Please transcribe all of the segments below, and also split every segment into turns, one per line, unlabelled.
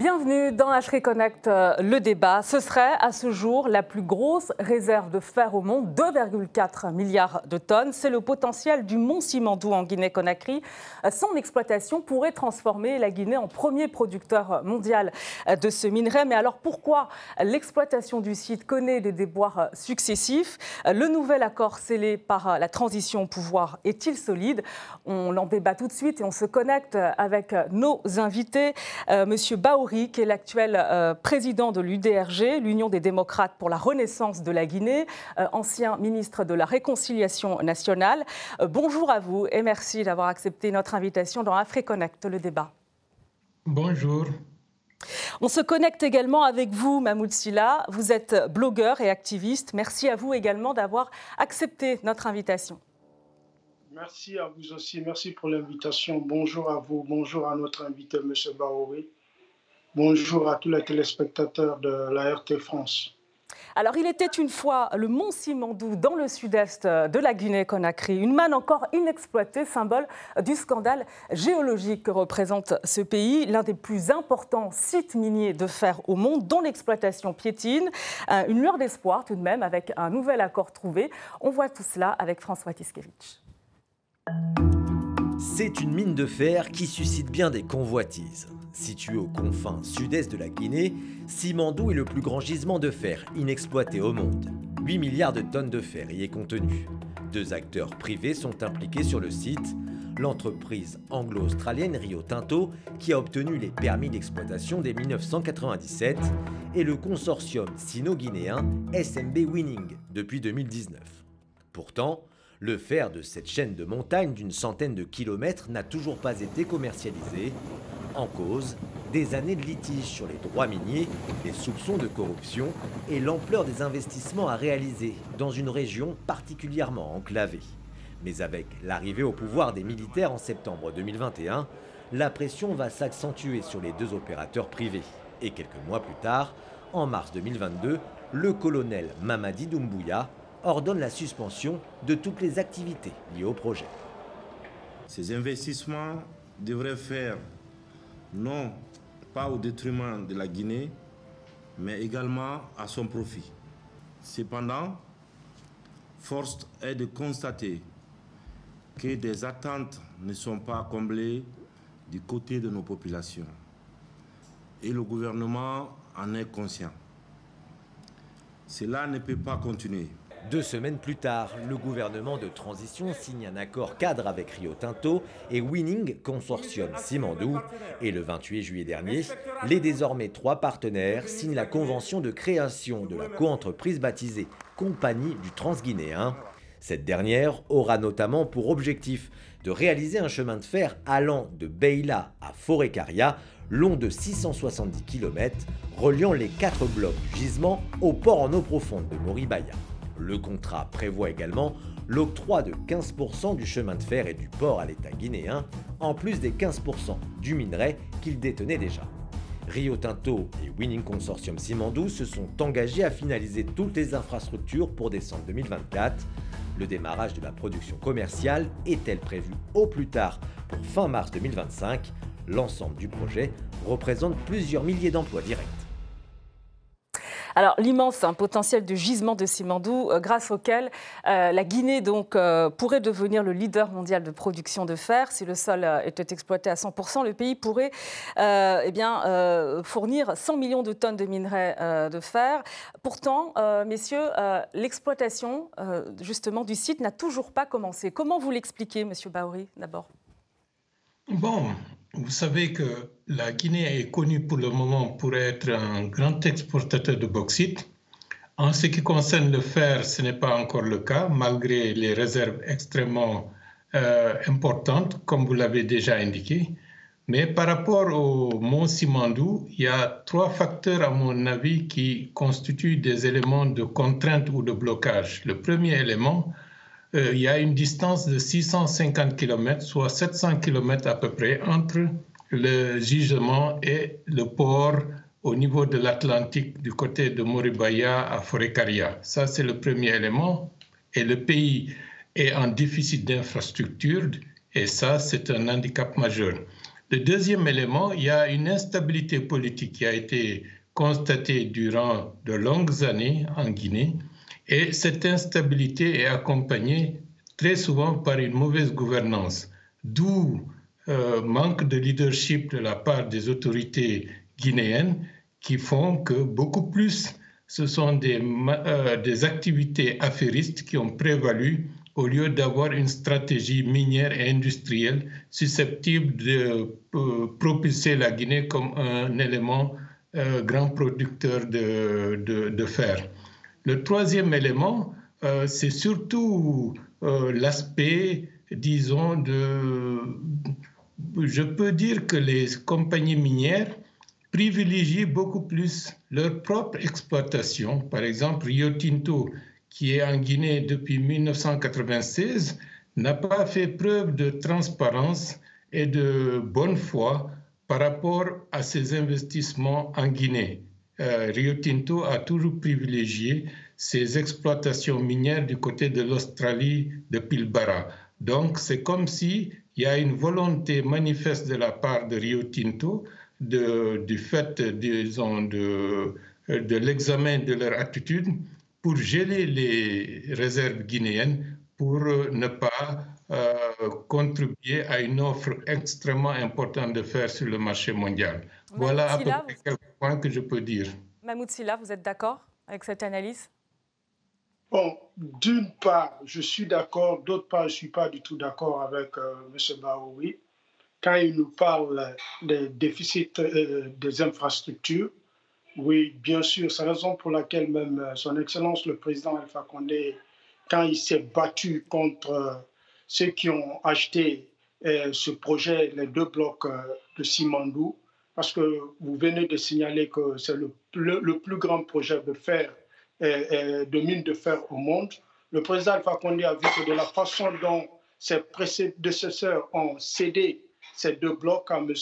Bienvenue dans HRE Connect, euh, le débat. Ce serait à ce jour la plus grosse réserve de fer au monde, 2,4 milliards de tonnes. C'est le potentiel du mont Simandou en Guinée-Conakry. Euh, son exploitation pourrait transformer la Guinée en premier producteur mondial euh, de ce minerai. Mais alors pourquoi l'exploitation du site connaît des déboires successifs? Le nouvel accord scellé par la transition au pouvoir est-il solide? On en débat tout de suite et on se connecte avec nos invités. Monsieur Qui est l'actuel euh, président de l'UDRG, l'Union des démocrates pour la renaissance de la Guinée, euh, ancien ministre de la Réconciliation nationale. Euh, bonjour à vous et merci d'avoir accepté notre invitation dans AfriConnect, le débat.
Bonjour.
On se connecte également avec vous, Mahmoud Silla. Vous êtes blogueur et activiste. Merci à vous également d'avoir accepté notre invitation.
Merci à vous aussi. Merci pour l'invitation. Bonjour à vous. Bonjour à notre invité, M. Baouri. Bonjour à tous les téléspectateurs de la RT France.
Alors, il était une fois le mont Simandou dans le sud-est de la Guinée-Conakry, une manne encore inexploitée, symbole du scandale géologique que représente ce pays, l'un des plus importants sites miniers de fer au monde, dont l'exploitation piétine. Euh, une lueur d'espoir tout de même, avec un nouvel accord trouvé. On voit tout cela avec François Tiskevich.
C'est une mine de fer qui suscite bien des convoitises. Situé aux confins sud-est de la Guinée, Simandou est le plus grand gisement de fer inexploité au monde. 8 milliards de tonnes de fer y est contenu. Deux acteurs privés sont impliqués sur le site. L'entreprise anglo-australienne Rio Tinto, qui a obtenu les permis d'exploitation dès 1997, et le consortium sino-guinéen SMB Winning depuis 2019. Pourtant, le fer de cette chaîne de montagnes d'une centaine de kilomètres n'a toujours pas été commercialisé. En cause, des années de litiges sur les droits miniers, des soupçons de corruption et l'ampleur des investissements à réaliser dans une région particulièrement enclavée. Mais avec l'arrivée au pouvoir des militaires en septembre 2021, la pression va s'accentuer sur les deux opérateurs privés. Et quelques mois plus tard, en mars 2022, le colonel Mamadi Doumbouya ordonne la suspension de toutes les activités liées au projet.
Ces investissements devraient faire non pas au détriment de la Guinée, mais également à son profit. Cependant, force est de constater que des attentes ne sont pas comblées du côté de nos populations. Et le gouvernement en est conscient. Cela ne peut pas continuer.
Deux semaines plus tard, le gouvernement de transition signe un accord cadre avec Rio Tinto et Winning Consortium Simandou. Et le 28 juillet dernier, les désormais trois partenaires signent la convention de création de la coentreprise baptisée Compagnie du Transguinéen. Cette dernière aura notamment pour objectif de réaliser un chemin de fer allant de Beila à Forécaria, long de 670 km, reliant les quatre blocs du gisement au port en eau profonde de Moribaya. Le contrat prévoit également l'octroi de 15% du chemin de fer et du port à l'État guinéen, en plus des 15% du minerai qu'il détenait déjà. Rio Tinto et Winning Consortium Simandou se sont engagés à finaliser toutes les infrastructures pour décembre 2024. Le démarrage de la production commerciale est-elle prévu au plus tard pour fin mars 2025 L'ensemble du projet représente plusieurs milliers d'emplois directs.
Alors l'immense hein, potentiel de gisement de Simandou, euh, grâce auquel euh, la Guinée euh, pourrait devenir le leader mondial de production de fer. Si le sol était exploité à 100%, le pays pourrait eh bien, fournir 100 millions de tonnes de minerais de fer. Pourtant, messieurs, l'exploitation justement du site n'a toujours pas commencé. Comment vous l'expliquez, Monsieur Baouri, d'abord?
Bon, vous savez que la Guinée est connue pour le moment pour être un grand exportateur de bauxite. En ce qui concerne le fer, ce n'est pas encore le cas, malgré les réserves extrêmement euh, importantes, comme vous l'avez déjà indiqué. Mais par rapport au mont Simandou, il y a trois facteurs, à mon avis, qui constituent des éléments de contrainte ou de blocage. Le premier élément, il y a une distance de 650 km, soit 700 km à peu près, entre le gisement et le port au niveau de l'Atlantique du côté de Moribaya à Forécaria. Ça, c'est le premier élément. Et le pays est en déficit d'infrastructures et ça, c'est un handicap majeur. Le deuxième élément, il y a une instabilité politique qui a été constatée durant de longues années en Guinée et cette instabilité est accompagnée très souvent par une mauvaise gouvernance, d'où euh, manque de leadership de la part des autorités guinéennes qui font que beaucoup plus ce sont des, euh, activités affairistes qui ont prévalu au lieu d'avoir une stratégie minière et industrielle susceptible de euh, propulser la Guinée comme un élément grand producteur de, fer. Le troisième élément, euh, c'est surtout l'aspect, disons, de... Je peux dire que les compagnies minières privilégient beaucoup plus leur propre exploitation. Par exemple, Rio Tinto qui est en Guinée depuis 1996, n'a pas fait preuve de transparence et de bonne foi par rapport à ses investissements en Guinée. Euh, Rio Tinto a toujours privilégié ses exploitations minières du côté de l'Australie de Pilbara. Donc c'est comme s'il y a une volonté manifeste de la part de Rio Tinto du fait, disons, de, de l'examen de leur attitude pour geler les réserves guinéennes pour ne pas contribuer à une offre extrêmement importante de fer sur le marché mondial. voilà à peu près quelques points que je peux dire.
Mahmoud Silla, vous êtes d'accord avec cette analyse?
Bon, d'une part, je suis d'accord, d'autre part, je ne suis pas du tout d'accord avec euh, M. Baoui. Quand il nous parle des déficits des infrastructures, oui, bien sûr. C'est la raison pour laquelle même euh, Son Excellence le président Alpha Condé, quand il s'est battu contre euh, ceux qui ont acheté euh, ce projet, les deux blocs de Simandou, parce que vous venez de signaler que c'est le, le, plus grand projet de fer, de mine de fer au monde. Le président Alpha Condé a vu que de la façon dont ses prédécesseurs ont cédé ces deux blocs à M.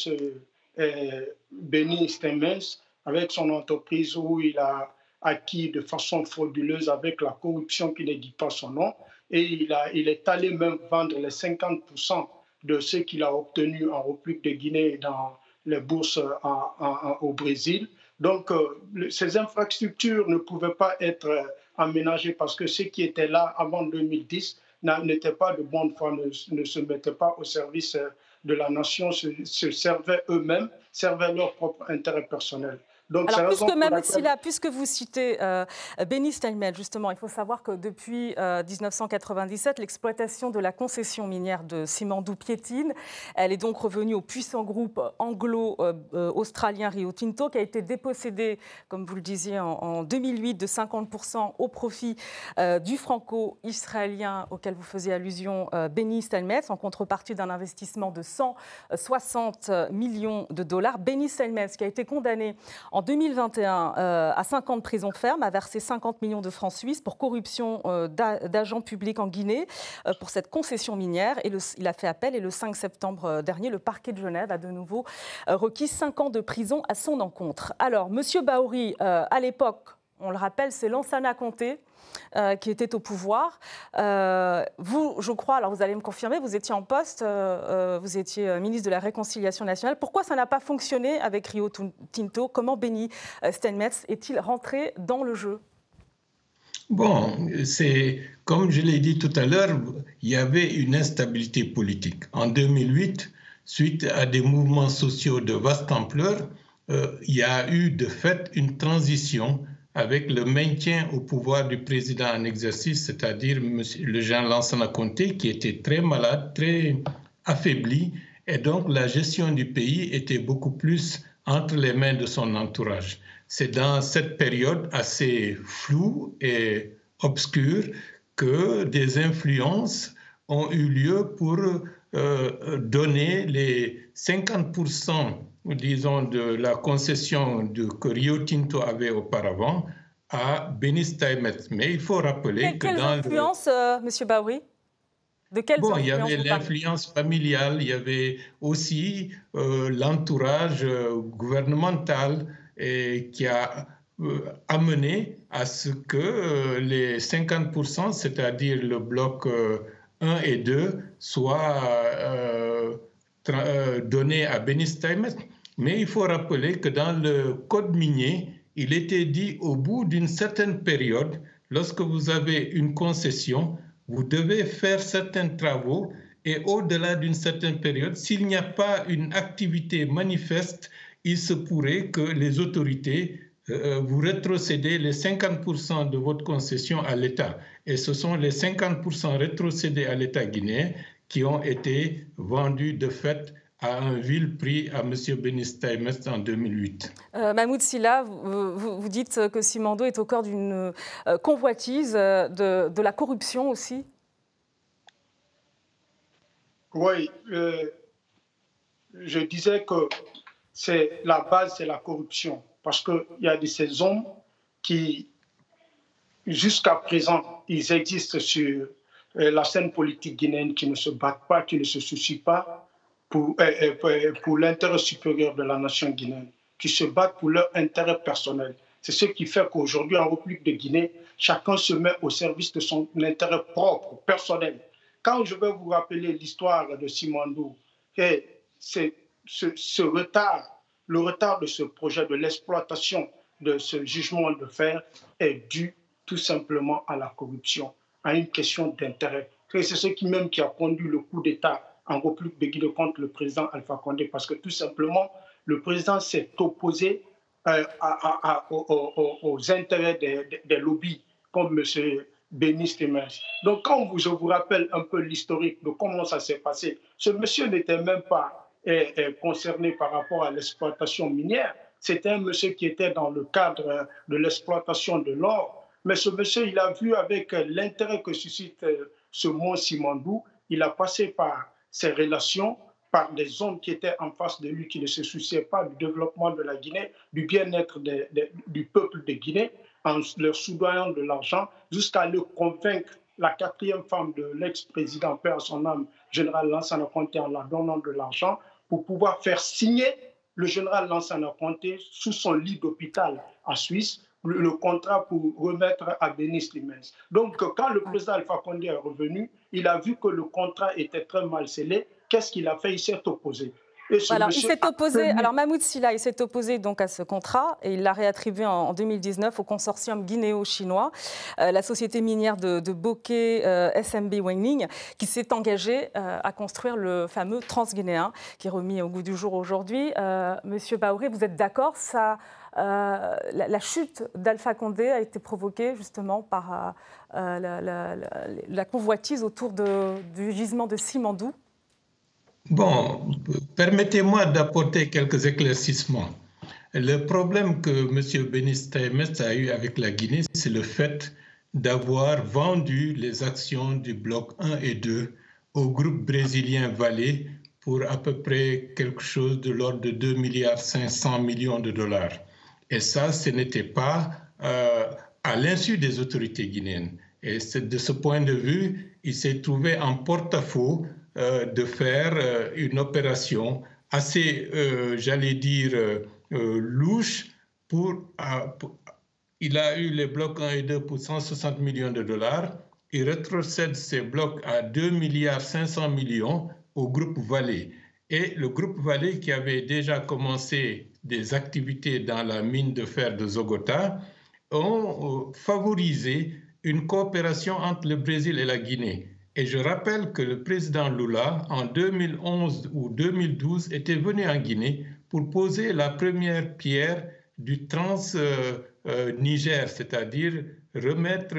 Benny Stemmens, avec son entreprise où il a acquis de façon frauduleuse avec la corruption qui ne dit pas son nom. Et il, a, il est allé même vendre les 50% de ce qu'il a obtenu en République de Guinée dans les bourses au Brésil. Donc, euh, ces infrastructures ne pouvaient pas être euh, aménagées parce que ceux qui étaient là avant 2010 n'étaient pas de bonne foi, ne, se mettaient pas au service euh, de la nation, se, se servaient eux-mêmes, servaient leur propre intérêt personnel.
Alors, puisque, même puisque vous citez euh, Benny Steinmetz, justement, il faut savoir que depuis 1997, euh, l'exploitation de la concession minière de Simandou piétine. Elle est donc revenue au puissant groupe anglo-australien Rio Tinto, qui a été dépossédé, comme vous le disiez, en, 2008 de 50% au profit euh, du franco-israélien auquel vous faisiez allusion, Benny Steinmetz, en contrepartie d'un investissement de 160 millions de dollars. Benny Steinmetz, qui a été condamné en 2021 euh, à 5 ans de prison ferme, a versé 50 millions de francs suisses pour corruption euh, d'agents publics en Guinée euh, pour cette concession minière. Et il a fait appel et le 5 septembre dernier, le parquet de Genève a de nouveau requis 5 ans de prison à son encontre. Alors, Monsieur Baouri, à l'époque, on le rappelle, c'est Lansana Conté euh, qui était au pouvoir. Euh, vous, je crois, alors vous allez me confirmer, vous étiez en poste, euh, vous étiez ministre de la Réconciliation nationale. Pourquoi ça n'a pas fonctionné avec Rio Tinto Comment Benny Steinmetz est-il rentré dans le jeu?
Bon, c'est comme je l'ai dit tout à l'heure, il y avait une instabilité politique. En 2008, suite à des mouvements sociaux de vaste ampleur, il y a eu de fait une transition avec le maintien au pouvoir du président en exercice, c'est-à-dire le Jean Lansana Conté, qui était très malade, très affaibli, et donc la gestion du pays était beaucoup plus entre les mains de son entourage. C'est dans cette période assez floue et obscure que des influences ont eu lieu pour euh, donner les 50% disons, de la concession de, que Rio Tinto avait auparavant à Benny Steinmetz. Mais il faut rappeler que
quelle
dans
influence, euh, Monsieur Baoui?
De quelle bon, il y avait l'influence familiale, il y avait aussi euh, l'entourage euh, gouvernemental et qui a amené à ce que les 50%, c'est-à-dire le bloc 1 et 2, soient donné à Benis Mais il faut rappeler que dans le code minier, il était dit au bout d'une certaine période, lorsque vous avez une concession, vous devez faire certains travaux et au-delà d'une certaine période, s'il n'y a pas une activité manifeste, il se pourrait que les autorités euh, vous rétrocédez les 50% de votre concession à l'État. Et ce sont les 50% rétrocédés à l'État guinéen qui ont été vendus de fait à un vil prix à M. Benis en 2008.
Euh, Mahmoud Silla, vous, dites que Simando est au cœur d'une euh, convoitise, euh, de, la corruption aussi
Oui, je disais que c'est la base, c'est la corruption. Parce qu'il y a de ces hommes qui, jusqu'à présent, ils existent sur la scène politique guinéenne, qui ne se battent pas, qui ne se soucient pas pour, euh, euh, pour l'intérêt supérieur de la nation guinéenne, qui se battent pour leur intérêt personnel. C'est ce qui fait qu'aujourd'hui, en République de Guinée, chacun se met au service de son intérêt propre, personnel. Quand je vais vous rappeler l'histoire de Simandou, c'est ce, ce retard, le retard de ce projet, de l'exploitation de ce jugement de fer est dû tout simplement à la corruption, à une question d'intérêt. C'est ce qui même qui a conduit le coup d'État en République de Guinée contre le président Alpha Condé parce que tout simplement, le président s'est opposé euh, aux, intérêts des, lobbies comme M. Bénis Donc, quand je vous rappelle un peu l'historique de comment ça s'est passé, ce monsieur n'était même pas euh, euh, concerné par rapport à l'exploitation minière. C'était un monsieur qui était dans le cadre de l'exploitation de l'or. Mais ce monsieur, il a vu avec l'intérêt que suscite ce mont Simandou, il a passé par ses relations par des hommes qui étaient en face de lui, qui ne se souciaient pas du développement de la Guinée, du bien-être du peuple de Guinée, en leur soudoyant de l'argent, jusqu'à le convaincre, la quatrième femme de l'ex-président, père son âme, général Lansana Conté, en la donnant de l'argent, pour pouvoir faire signer le général Lansana Conté sous son lit d'hôpital à Suisse, le, contrat pour remettre à Denis Limens. Donc, quand le président Alpha Condé est revenu, il a vu que le contrat était très mal scellé. Qu'est-ce qu'il a fait? Il s'est opposé.
Alors, il s'est opposé. Alors, Mahmoud Silla, il s'est opposé donc à ce contrat et il l'a réattribué en, 2019 au consortium guinéo-chinois, euh, la société minière de, de Bokeh euh, SMB Wenning, qui s'est engagée euh, à construire le fameux transguinéen qui est remis au goût du jour aujourd'hui. Monsieur Baouré, vous êtes d'accord? Ça euh, la, chute d'Alpha Condé a été provoquée justement par euh, la, convoitise autour du gisement de Simandou
Bon, permettez-moi d'apporter quelques éclaircissements. Le problème que M. Benis a eu avec la Guinée, c'est le fait d'avoir vendu les actions du bloc 1 et 2 au groupe brésilien Vale pour à peu près quelque chose de l'ordre de 2 milliards 500 millions de dollars. Et ça, ce n'était pas euh, à l'insu des autorités guinéennes. Et de ce point de vue, il s'est trouvé en porte-à-faux euh, de faire euh, une opération assez, j'allais dire, louche pour, Il a eu les blocs 1 et 2 pour 160 millions de dollars. Il rétrocède ces blocs à 2 milliards 500 millions au groupe Vallée. Et le groupe Vallée, qui avait déjà commencé des activités dans la mine de fer de Zogota ont euh, favorisé une coopération entre le Brésil et la Guinée. Et je rappelle que le président Lula, en 2011 ou 2012, était venu en Guinée pour poser la première pierre du Trans-Niger, euh, euh, c'est-à-dire remettre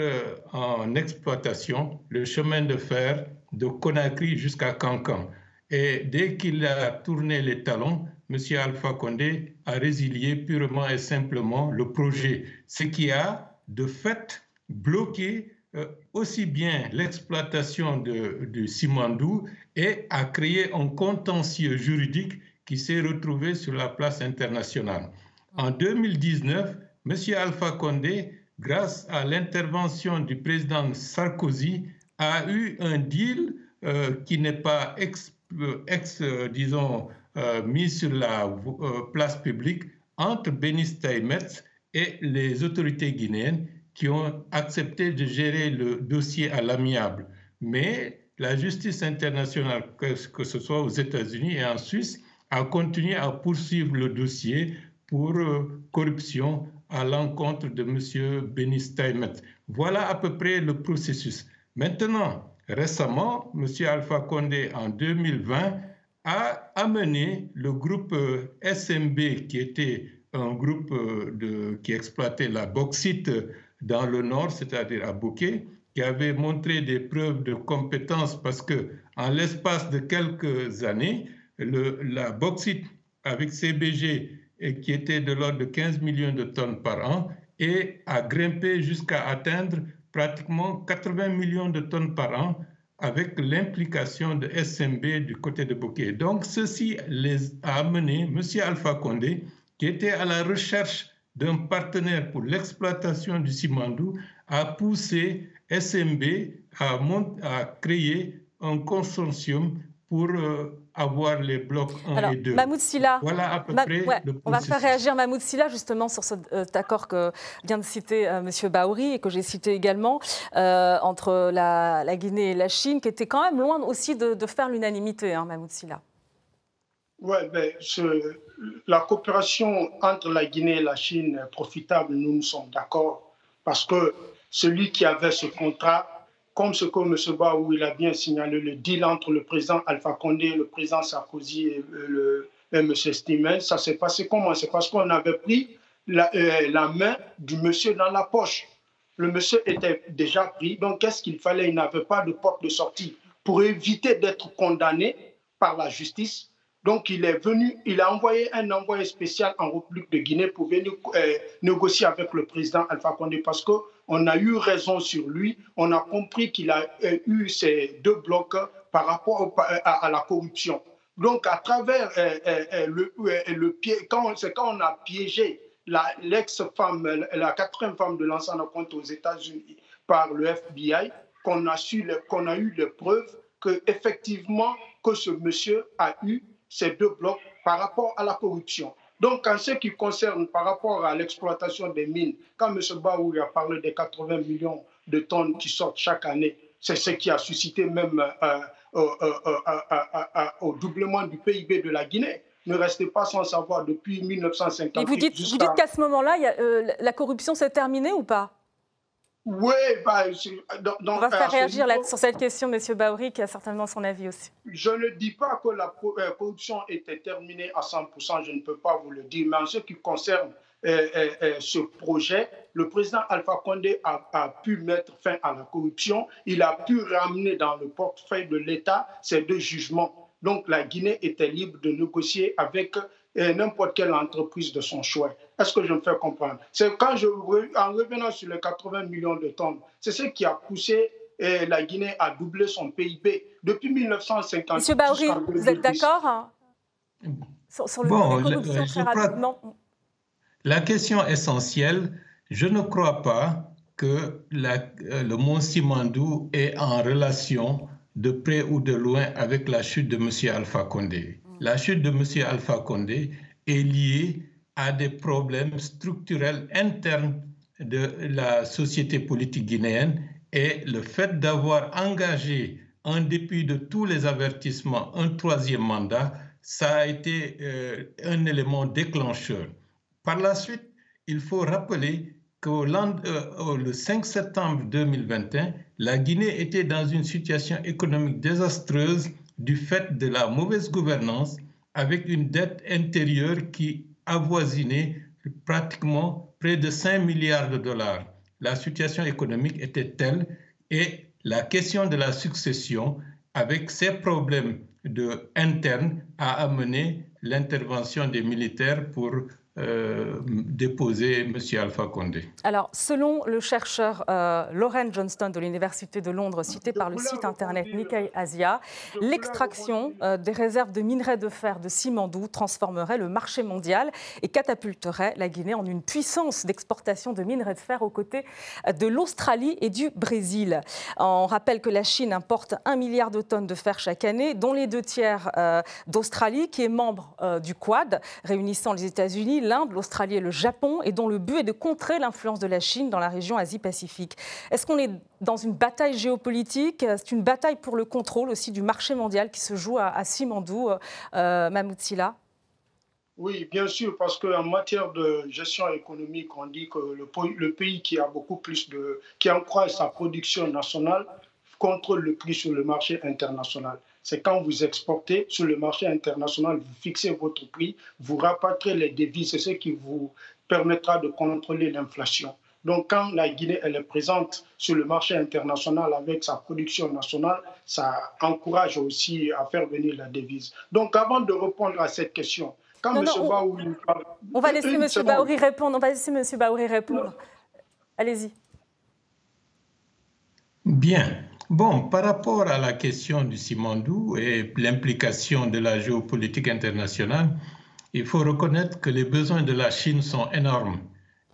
en exploitation le chemin de fer de Conakry jusqu'à Cancan. Et dès qu'il a tourné les talons, M. Alpha Condé a résilié purement et simplement le projet, ce qui a de fait bloqué euh, aussi bien l'exploitation de, Simandou et a créé un contentieux juridique qui s'est retrouvé sur la place internationale. En 2019, M. Alpha Condé, grâce à l'intervention du président Sarkozy, a eu un deal euh, qui n'est pas ex, euh, ex disons, euh, mis sur la euh, place publique entre Benis Taïmetz et les autorités guinéennes qui ont accepté de gérer le dossier à l'amiable. Mais la justice internationale, que, ce soit aux États-Unis et en Suisse, a continué à poursuivre le dossier pour euh, corruption à l'encontre de M. Benny Steinmetz. Voilà à peu près le processus. Maintenant, récemment, M. Alpha Condé, en 2020, a amené le groupe euh, SMB, qui était un groupe euh, qui exploitait la bauxite dans le nord, c'est-à-dire à Bouquet, qui avait montré des preuves de compétence parce que en l'espace de quelques années, la bauxite avec CBG qui était de l'ordre de 15 millions de tonnes par an a grimpé jusqu'à atteindre pratiquement 80 millions de tonnes par an avec l'implication de SMB du côté de Bouquet. Donc, ceci les a amenés, M. Alpha Condé, qui était à la recherche d'un partenaire pour l'exploitation du Simandou, a poussé SMB à, à créer un consortium pour euh, avoir les blocs 1 et 2.
Mahmoud Silla,
voilà à peu près
On va faire réagir Mahmoud Silla justement sur cet euh, accord que vient de citer euh, M. Baouri et que j'ai cité également entre la, Guinée et la Chine, qui était quand même loin aussi de, faire l'unanimité, hein, Mahmoud Silla.
Oui, ben, la coopération entre la Guinée et la Chine est profitable, nous nous sommes d'accord, parce que celui qui avait ce contrat comme ce que M. Baou il a bien signalé, le deal entre le président Alpha Condé, le président Sarkozy et, le, M. Stimel, ça s'est passé comment? C'est parce qu'on avait pris la, euh, la, main du monsieur dans la poche. Le monsieur était déjà pris, donc qu'est-ce qu'il fallait? Il n'avait pas de porte de sortie. Pour éviter d'être condamné par la justice, donc il est venu, il a envoyé un envoyé spécial en République de Guinée pour venir euh, négocier avec le président Alpha Condé parce que on a eu raison sur lui, on a compris qu'il a euh, eu ces deux blocs par rapport à, la corruption. Donc, à travers euh, euh, le, le quand, c'est quand on a piégé l'ex-femme, la, quatrième femme de l'ancien compte aux États-Unis par le FBI, qu'on a, a eu les preuves que effectivement que ce monsieur a eu ces deux blocs par rapport à la corruption. Donc, en ce qui concerne par rapport à l'exploitation des mines, quand M. Baoui a parlé des 80 millions de tonnes qui sortent chaque année, c'est ce qui a suscité même euh, euh, euh, au doublement du PIB de la Guinée. Ne restez pas sans savoir depuis 1950.
vous dites, vous dites qu'à ce moment-là, la corruption s'est terminée ou pas?
Oui, bah,
on va faire réagir sur cette question, M. Baouri, qui a certainement son avis aussi.
Je ne dis pas que la euh, corruption était terminée à 100%, je ne peux pas vous le dire, mais en ce qui concerne euh, euh, ce projet, le président Alpha Condé a, a, pu mettre fin à la corruption, il a pu ramener dans le portefeuille de l'État ces deux jugements. Donc la Guinée était libre de négocier avec n'importe quelle entreprise de son choix. Est-ce que je me fais comprendre? C'est quand je, en revenant sur les 80 millions de tonnes, c'est ce qui a poussé eh, la Guinée à doubler son PIB depuis 1950.
Monsieur Baouri, vous êtes d'accord hein? Sur, le bon,
corruption La question essentielle, je ne crois pas que la, euh, le Mont Simandou est en relation de près ou de loin avec la chute de M. Alpha Condé. La chute de M. Alpha Condé est liée à des problèmes structurels internes de la société politique guinéenne et le fait d'avoir engagé, en dépit de tous les avertissements, un troisième mandat, ça a été euh, un élément déclencheur. Par la suite, il faut rappeler que euh, le 5 septembre 2021, la Guinée était dans une situation économique désastreuse du fait de la mauvaise gouvernance avec une dette intérieure qui avoisinait pratiquement près de 5 milliards de dollars. La situation économique était telle et la question de la succession, avec ses problèmes de, internes, a amené l'intervention des militaires pour euh, déposer M. Alpha Condé.
Alors, selon le chercheur euh, Lauren Johnston de l'Université de Londres, cité par le site internet Nikkei Asia, l'extraction euh, des réserves de minerais de fer de Simandou transformerait le marché mondial et catapulterait la Guinée en une puissance d'exportation de minerais de fer aux côtés de l'Australie et du Brésil. On rappelle que la Chine importe un milliard de tonnes de fer chaque année, dont les deux tiers d'Australie, qui est membre du Quad, réunissant les États-Unis, l'Inde, l'Australie et le Japon, et dont le but est de contrer l'influence de la Chine dans la région Asie-Pacifique. Est-ce qu'on est dans une bataille géopolitique? C'est une bataille pour le contrôle aussi du marché mondial qui se joue à, Simandou, euh, Mahmoud Silla?
Oui, bien sûr, parce qu'en matière de gestion économique, on dit que le, le, pays qui a beaucoup plus de, qui accroît sa production nationale contrôle le prix sur le marché international. C'est quand vous exportez sur le marché international, vous fixez votre prix, vous rapatriez les devises, c'est ce qui vous permettra de contrôler l'inflation. Donc, quand la Guinée elle est présente sur le marché international avec sa production nationale, ça encourage aussi à faire venir la devise. Donc, avant de répondre à cette question,
quand M. Baouri on, va laisser M. Baouri répondre. On va laisser M. Baouri répondre. Allez-y.
Bien. Bon, par rapport à la question du Simandou et l'implication de la géopolitique internationale, il faut reconnaître que les besoins de la Chine sont énormes.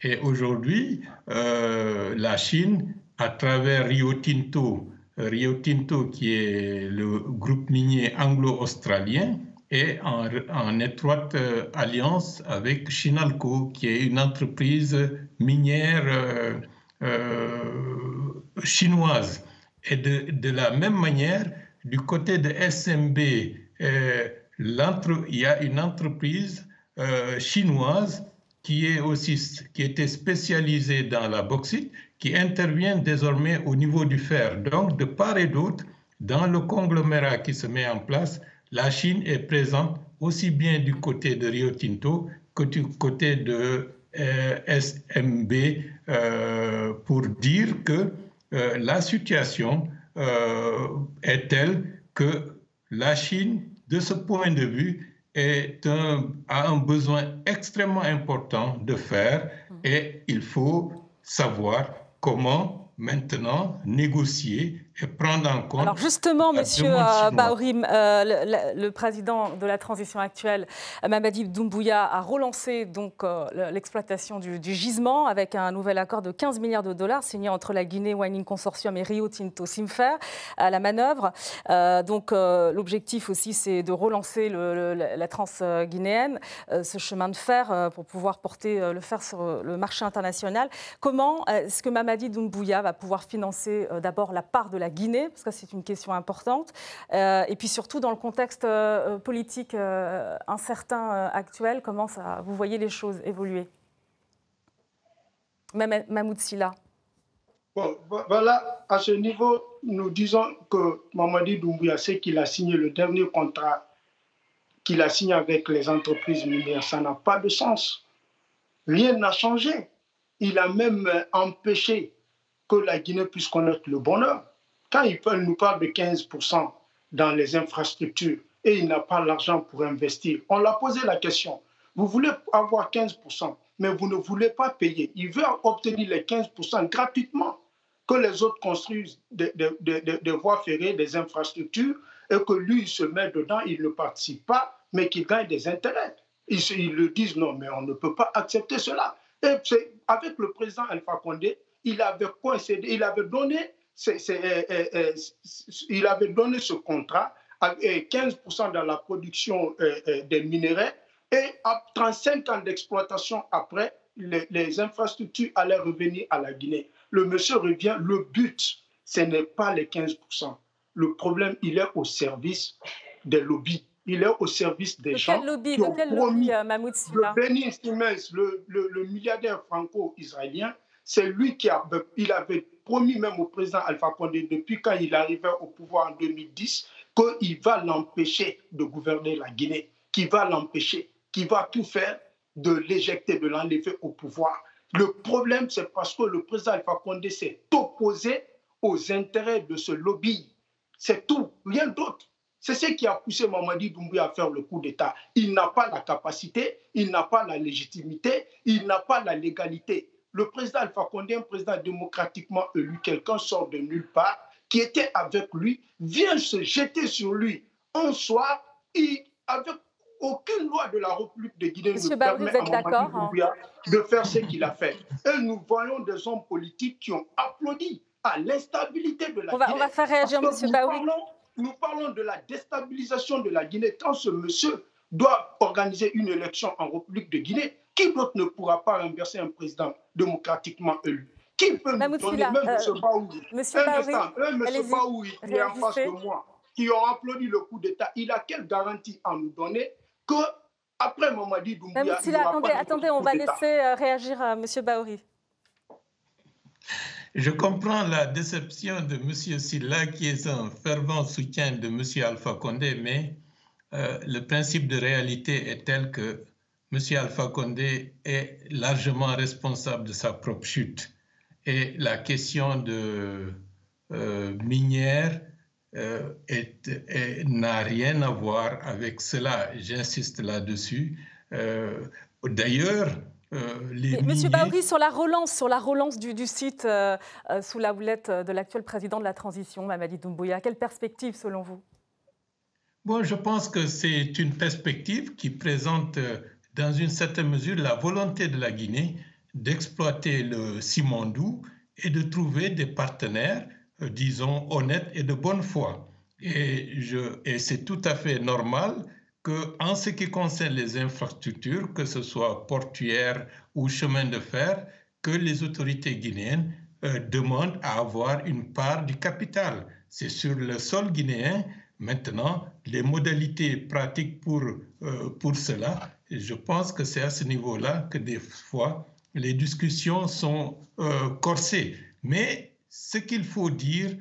Et aujourd'hui, euh, la Chine, à travers Rio Tinto, Rio Tinto qui est le groupe minier anglo-australien, est en, étroite euh, alliance avec Chinalco, qui est une entreprise minière euh, chinoise. Et de, la même manière, du côté de SMB, euh, il y a une entreprise euh, chinoise qui est aussi qui était spécialisée dans la bauxite, qui intervient désormais au niveau du fer. Donc, de part et d'autre, dans le conglomérat qui se met en place, la Chine est présente aussi bien du côté de Rio Tinto que du côté de euh, SMB pour dire que euh, la situation euh, est telle que la Chine, de ce point de vue, est a un besoin extrêmement important de faire mm. et il faut savoir comment maintenant négocier prendre en compte.
Alors justement, Monsieur euh, Baourim, euh, le, président de la transition actuelle, Mamadi Doumbouya, a relancé donc euh, l'exploitation du, gisement avec un nouvel accord de 15 milliards de dollars signé entre la Guinée Mining Consortium et Rio Tinto Simfer à la manœuvre. donc l'objectif aussi, c'est de relancer la trans guinéenne, ce chemin de fer pour pouvoir porter le fer sur le marché international. Comment est-ce que Mamadi Doumbouya va pouvoir financer d'abord la part de la Guinée, parce que c'est une question importante, euh, et puis surtout dans le contexte euh, politique euh, incertain actuel, comment ça, vous voyez les choses évoluer? Mahmoud Silla.
Bon, voilà, à ce niveau, nous disons que Mamadi Doumbouya sait qu'il a signé le dernier contrat qu'il a signé avec les entreprises minières. Ça n'a pas de sens. Rien n'a changé. Il a même empêché que la Guinée puisse connaître le bonheur. Quand il nous parle de 15% dans les infrastructures et il n'a pas l'argent pour investir, on l'a posé la question. Vous voulez avoir 15%, mais vous ne voulez pas payer. Il veut obtenir les 15% gratuitement, que les autres construisent des, voies ferrées, des infrastructures, et que lui, il se met dedans, il ne participe pas, mais qu'il gagne des intérêts. Ils, ils, le disent non, mais on ne peut pas accepter cela. Avec le président Alpha Condé, il avait concédé, il avait donné il avait donné ce contrat à 15% dans la production des minéraux et à 35 ans d'exploitation après, les, infrastructures allaient revenir à la Guinée. Le monsieur revient, le but, ce n'est pas les 15%. Le problème, il est au service des lobbies. Il est au service des gens.
Quel lobby, de quel lobby, Mahmoud
Le Benny Siemens, le, le milliardaire franco-israélien, c'est lui qui a, il avait promis même au président Alpha Condé depuis quand il arrivait au pouvoir en 2010 qu'il va l'empêcher de gouverner la Guinée, qu'il va l'empêcher, qu'il va tout faire de l'éjecter, de l'enlever au pouvoir. Le problème, c'est parce que le président Alpha Condé s'est opposé aux intérêts de ce lobby. C'est tout, rien d'autre. C'est ce qui a poussé Mamadi Doumbouya à faire le coup d'État. Il n'a pas la capacité, il n'a pas la légitimité, il n'a pas la légalité le président Alpha Condé, un président démocratiquement élu, quelqu'un sort de nulle part, qui était avec lui, vient se jeter sur lui un soir, et avec aucune loi de la République de Guinée
ne permet à hein?
de faire ce qu'il a fait. Et nous voyons des hommes politiques qui ont applaudi à l'instabilité de la
on
Guinée.
On va faire réagir M. Baoui.
nous parlons de la déstabilisation de la Guinée quand ce monsieur doit organiser une élection en République de Guinée Qui d'autre ne pourra pas renverser un président démocratiquement élu? Qui peut nous donner, même M. Baouri?
Monsieur
Un instant, M. Baouri qui est en face de moi, qui ont applaudi le coup d'État, il a quelle garantie à nous donner que après Mamadi Doumbouya, il y aura
attendez,
pas de
attendez, on va laisser euh, réagir à Monsieur Baouri.
Je comprends la déception de M. Silla, qui est un fervent soutien de M. Alpha Condé, mais euh, le principe de réalité est tel que M. Alpha Condé est largement responsable de sa propre chute. Et la question de euh, minière euh, n'a rien à voir avec cela. J'insiste là-dessus. Euh, D'ailleurs, les
Monsieur Baouri, sur la relance, sur la relance du, du site sous la houlette de l'actuel président de la transition, Mamadi Doumbouya, quelle perspective selon vous?
Bon, je pense que c'est une perspective qui présente, dans une certaine mesure, la volonté de la Guinée d'exploiter le Simandou et de trouver des partenaires, euh, disons, honnêtes et de bonne foi. Et, c'est tout à fait normal que, en ce qui concerne les infrastructures, que ce soit portuaires ou chemin de fer, que les autorités guinéennes euh, demandent à avoir une part du capital. C'est sur le sol guinéen Maintenant, les modalités pratiques pour, euh, pour cela, je pense que c'est à ce niveau-là que des fois, les discussions sont euh, corsées. Mais ce qu'il faut dire,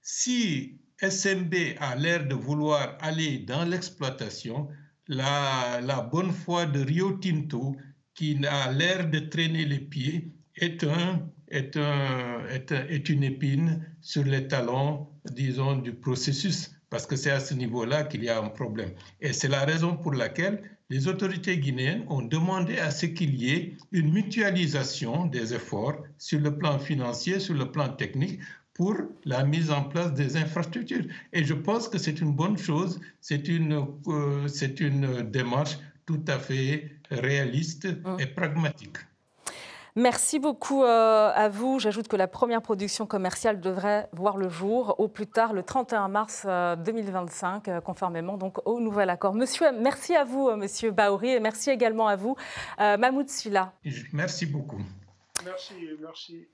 si SMB a l'air de vouloir aller dans l'exploitation, la, bonne foi de Rio Tinto, qui a l'air de traîner les pieds, est, un, est, un, est, est une épine sur les talons, disons, du processus, parce que c'est à ce niveau-là qu'il y a un problème. Et c'est la raison pour laquelle les autorités guinéennes ont demandé à ce qu'il y ait une mutualisation des efforts sur le plan financier, sur le plan technique, pour la mise en place des infrastructures. Et je pense que c'est une bonne chose, c'est une, euh, c'est une démarche tout à fait réaliste et pragmatique.
Merci beaucoup euh, à vous. J'ajoute que la première production commerciale devrait voir le jour au plus tard le 31 mars euh, 2025, euh, conformément donc au nouvel accord. Monsieur, merci à vous, euh, Monsieur Baouri, et merci également à vous, euh, Mahmoud Silla.
Je- Merci beaucoup.
Merci, merci.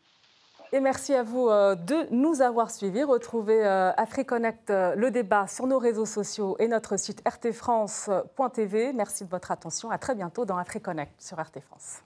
Et merci à vous euh, de nous avoir suivis. Retrouvez euh, AfriConnect, euh, le débat sur nos réseaux sociaux et notre site rtfrance.tv. Merci de votre attention. À très bientôt dans AfriConnect sur RT France.